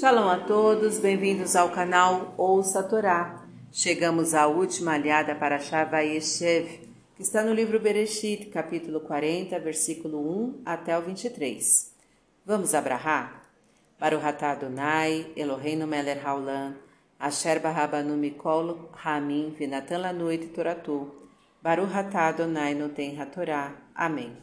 Shalom a todos, bem-vindos ao canal Ouça a Torá. Chegamos à última aliada para Shavayeshev, que está no livro Bereshit, capítulo 40, versículo 1 até o 23. Vamos abrahar? Baruch atah Adonai, Eloheinu melech haolam, asher barabanu mikol hamim vinatan lanu et toratu, Baruch atah Adonai noten hatorá. Amém.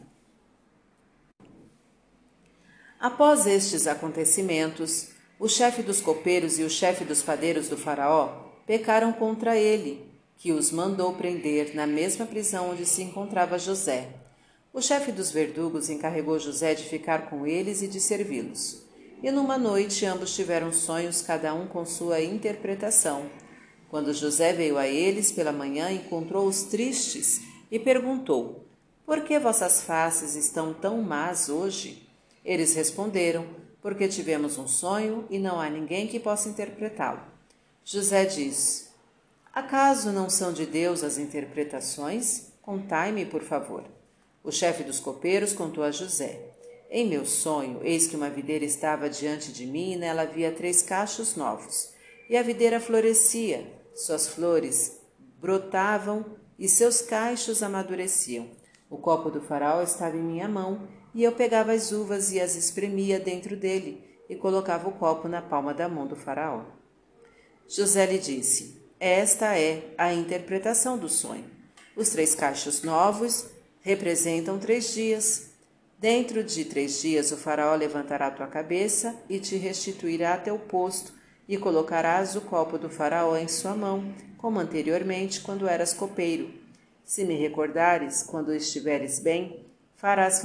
Após estes acontecimentos, o chefe dos copeiros e o chefe dos padeiros do Faraó pecaram contra ele, que os mandou prender na mesma prisão onde se encontrava José. O chefe dos verdugos encarregou José de ficar com eles e de servi-los. E numa noite ambos tiveram sonhos, cada um com sua interpretação. Quando José veio a eles pela manhã, encontrou-os tristes e perguntou: Por que vossas faces estão tão más hoje? Eles responderam: porque tivemos um sonho e não há ninguém que possa interpretá-lo. José diz: Acaso não são de Deus as interpretações? Contai-me, por favor. O chefe dos copeiros contou a José: Em meu sonho, eis que uma videira estava diante de mim e nela havia três cachos novos. E a videira florescia, suas flores brotavam e seus cachos amadureciam. O copo do faraó estava em minha mão e eu pegava as uvas e as espremia dentro dele e colocava o copo na palma da mão do faraó. José lhe disse: Esta é a interpretação do sonho. Os três cachos novos representam três dias. Dentro de três dias o faraó levantará tua cabeça e te restituirá teu posto, e colocarás o copo do faraó em sua mão, como anteriormente quando eras copeiro. Se me recordares, quando estiveres bem, farás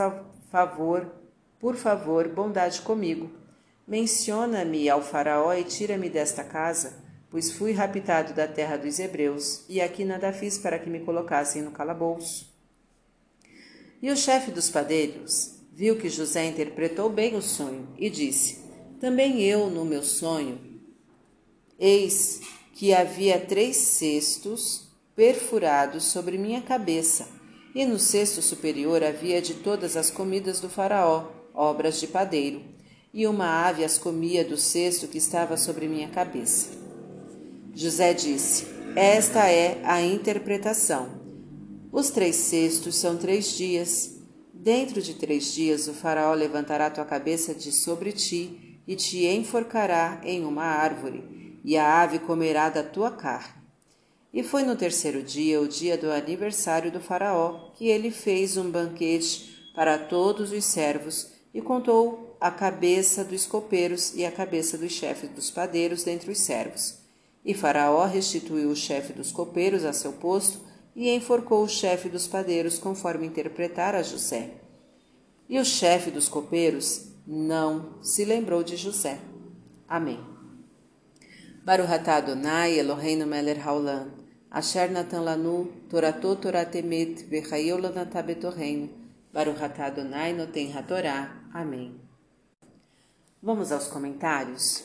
favor, por favor, bondade comigo. Menciona-me ao Faraó e tira-me desta casa, pois fui raptado da terra dos Hebreus, e aqui nada fiz para que me colocassem no calabouço. E o chefe dos padeiros viu que José interpretou bem o sonho e disse: Também eu, no meu sonho, eis que havia três cestos perfurados sobre minha cabeça e no cesto superior havia de todas as comidas do Faraó, obras de padeiro, e uma ave as comia do cesto que estava sobre minha cabeça. José disse: Esta é a interpretação. Os três cestos são três dias. Dentro de três dias o Faraó levantará tua cabeça de sobre ti e te enforcará em uma árvore, e a ave comerá da tua carne. E foi no terceiro dia, o dia do aniversário do Faraó, que ele fez um banquete para todos os servos e contou a cabeça dos copeiros e a cabeça dos chefes dos padeiros dentre os servos. E Faraó restituiu o chefe dos copeiros a seu posto e enforcou o chefe dos padeiros, conforme interpretara José. E o chefe dos copeiros não se lembrou de José. Amém. Baruch atah Adonai Eloheinu melech haolam, asher natan lanu torato toratemet lanatah betorreino, Baruch atah Adonai noten hatorá. Amém. Vamos aos comentários?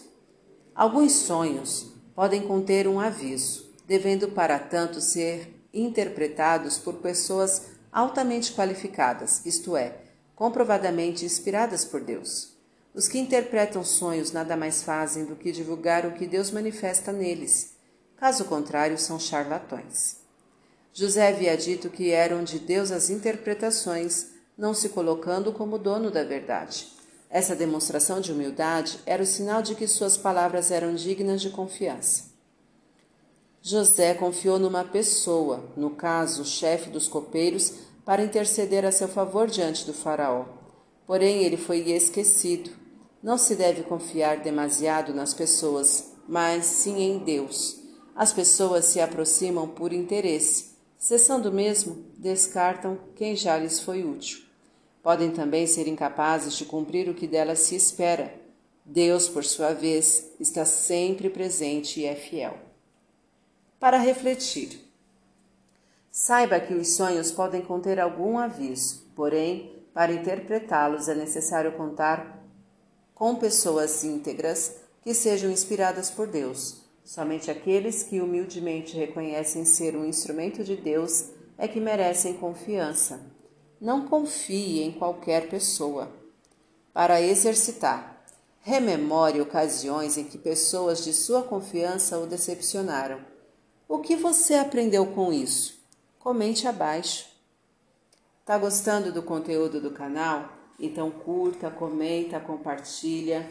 Alguns sonhos podem conter um aviso, devendo para tanto ser interpretados por pessoas altamente qualificadas, isto é, comprovadamente inspiradas por Deus. Os que interpretam sonhos nada mais fazem do que divulgar o que Deus manifesta neles. Caso contrário, são charlatões. José havia dito que eram de Deus as interpretações, não se colocando como dono da verdade. Essa demonstração de humildade era o sinal de que suas palavras eram dignas de confiança. José confiou numa pessoa, no caso, o chefe dos copeiros, para interceder a seu favor diante do Faraó. Porém, ele foi esquecido não se deve confiar demasiado nas pessoas, mas sim em Deus. As pessoas se aproximam por interesse. Cessando mesmo, descartam quem já lhes foi útil. Podem também ser incapazes de cumprir o que delas se espera. Deus, por sua vez, está sempre presente e é fiel. Para refletir. Saiba que os sonhos podem conter algum aviso, porém, para interpretá-los é necessário contar com pessoas íntegras que sejam inspiradas por Deus. Somente aqueles que humildemente reconhecem ser um instrumento de Deus é que merecem confiança. Não confie em qualquer pessoa. Para exercitar, Rememore ocasiões em que pessoas de sua confiança o decepcionaram. O que você aprendeu com isso? Comente abaixo. Tá gostando do conteúdo do canal? Então curta, comenta, compartilha.